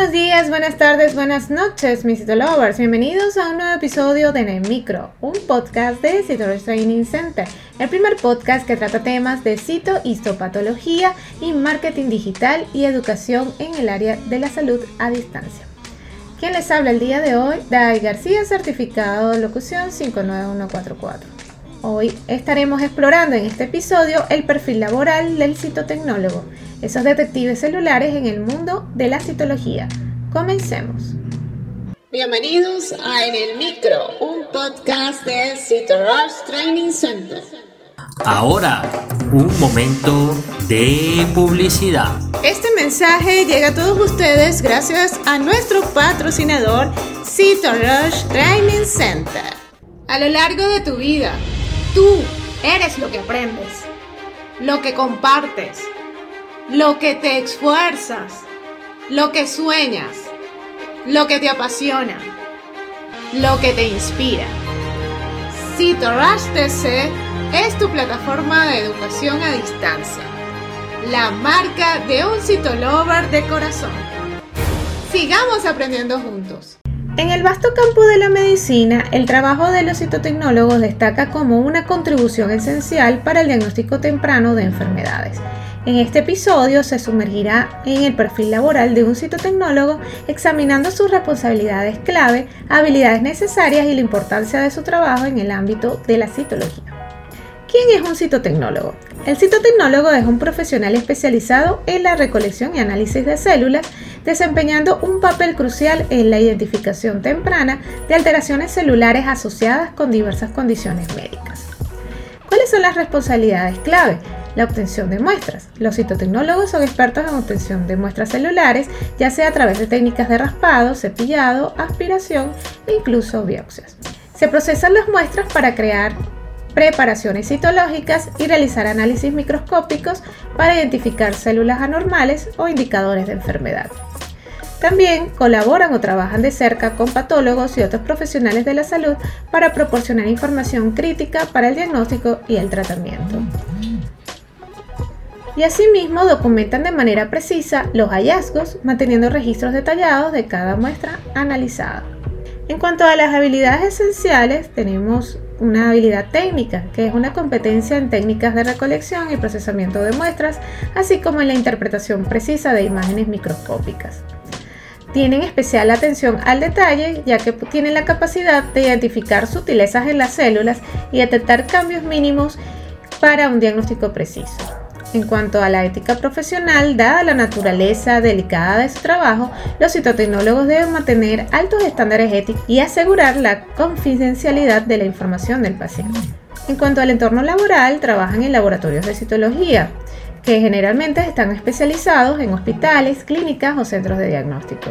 buenos días, buenas tardes, buenas noches, mis Citolovers. Bienvenidos a un nuevo episodio de En Micro, un podcast de Citolovers Training Center, el primer podcast que trata temas de cito, histopatología y marketing digital y educación en el área de la salud a distancia. Quien les habla el día de hoy, Dai García, certificado de locución 59144. Hoy estaremos explorando en este episodio el perfil laboral del citotecnólogo esos detectives celulares en el mundo de la citología. Comencemos. Bienvenidos a En el Micro, un podcast de CitoRush Training Center. Ahora, un momento de publicidad. Este mensaje llega a todos ustedes gracias a nuestro patrocinador CitoRush Training Center. A lo largo de tu vida, tú eres lo que aprendes, lo que compartes lo que te esfuerzas, lo que sueñas, lo que te apasiona, lo que te inspira. CitoRush TC es tu plataforma de educación a distancia, la marca de un citolover de corazón. Sigamos aprendiendo juntos. En el vasto campo de la medicina, el trabajo de los citotecnólogos destaca como una contribución esencial para el diagnóstico temprano de enfermedades en este episodio se sumergirá en el perfil laboral de un citotecnólogo examinando sus responsabilidades clave, habilidades necesarias y la importancia de su trabajo en el ámbito de la citología. ¿Quién es un citotecnólogo? El citotecnólogo es un profesional especializado en la recolección y análisis de células, desempeñando un papel crucial en la identificación temprana de alteraciones celulares asociadas con diversas condiciones médicas. ¿Cuáles son las responsabilidades clave? la obtención de muestras. Los citotecnólogos son expertos en obtención de muestras celulares, ya sea a través de técnicas de raspado, cepillado, aspiración e incluso biopsias. Se procesan las muestras para crear preparaciones citológicas y realizar análisis microscópicos para identificar células anormales o indicadores de enfermedad. También colaboran o trabajan de cerca con patólogos y otros profesionales de la salud para proporcionar información crítica para el diagnóstico y el tratamiento y asimismo documentan de manera precisa los hallazgos, manteniendo registros detallados de cada muestra analizada. En cuanto a las habilidades esenciales, tenemos una habilidad técnica, que es una competencia en técnicas de recolección y procesamiento de muestras, así como en la interpretación precisa de imágenes microscópicas. Tienen especial atención al detalle, ya que tienen la capacidad de identificar sutilezas en las células y detectar cambios mínimos para un diagnóstico preciso. En cuanto a la ética profesional, dada la naturaleza delicada de su trabajo, los citotecnólogos deben mantener altos estándares éticos y asegurar la confidencialidad de la información del paciente. En cuanto al entorno laboral, trabajan en laboratorios de citología, que generalmente están especializados en hospitales, clínicas o centros de diagnóstico.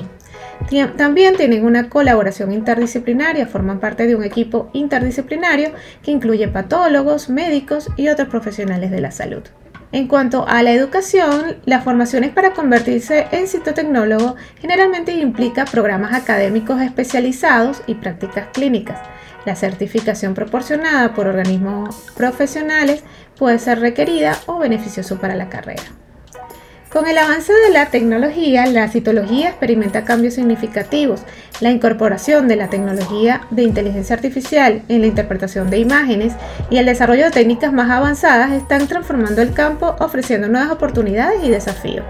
También tienen una colaboración interdisciplinaria, forman parte de un equipo interdisciplinario que incluye patólogos, médicos y otros profesionales de la salud. En cuanto a la educación, las formaciones para convertirse en citotecnólogo generalmente implica programas académicos especializados y prácticas clínicas. La certificación proporcionada por organismos profesionales puede ser requerida o beneficioso para la carrera. Con el avance de la tecnología, la citología experimenta cambios significativos. La incorporación de la tecnología de inteligencia artificial en la interpretación de imágenes y el desarrollo de técnicas más avanzadas están transformando el campo, ofreciendo nuevas oportunidades y desafíos.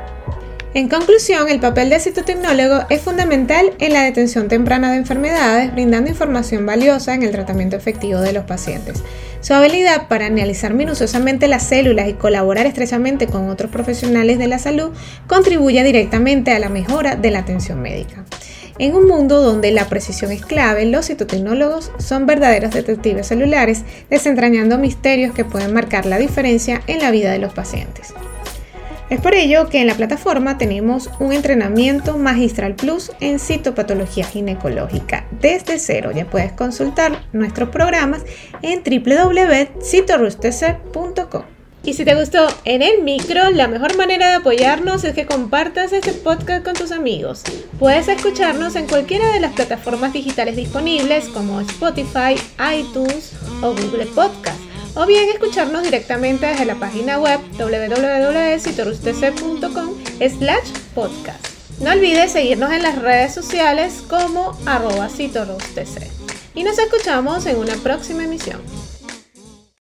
En conclusión, el papel del citotecnólogo es fundamental en la detención temprana de enfermedades, brindando información valiosa en el tratamiento efectivo de los pacientes. Su habilidad para analizar minuciosamente las células y colaborar estrechamente con otros profesionales de la salud contribuye directamente a la mejora de la atención médica. En un mundo donde la precisión es clave, los citotecnólogos son verdaderos detectives celulares, desentrañando misterios que pueden marcar la diferencia en la vida de los pacientes. Es por ello que en la plataforma tenemos un entrenamiento Magistral Plus en citopatología ginecológica desde cero. Ya puedes consultar nuestros programas en www.citorustc.com. Y si te gustó en el micro, la mejor manera de apoyarnos es que compartas este podcast con tus amigos. Puedes escucharnos en cualquiera de las plataformas digitales disponibles como Spotify, iTunes o Google Podcast o bien escucharnos directamente desde la página web www.citorustc.com slash podcast. No olvides seguirnos en las redes sociales como arroba Y nos escuchamos en una próxima emisión.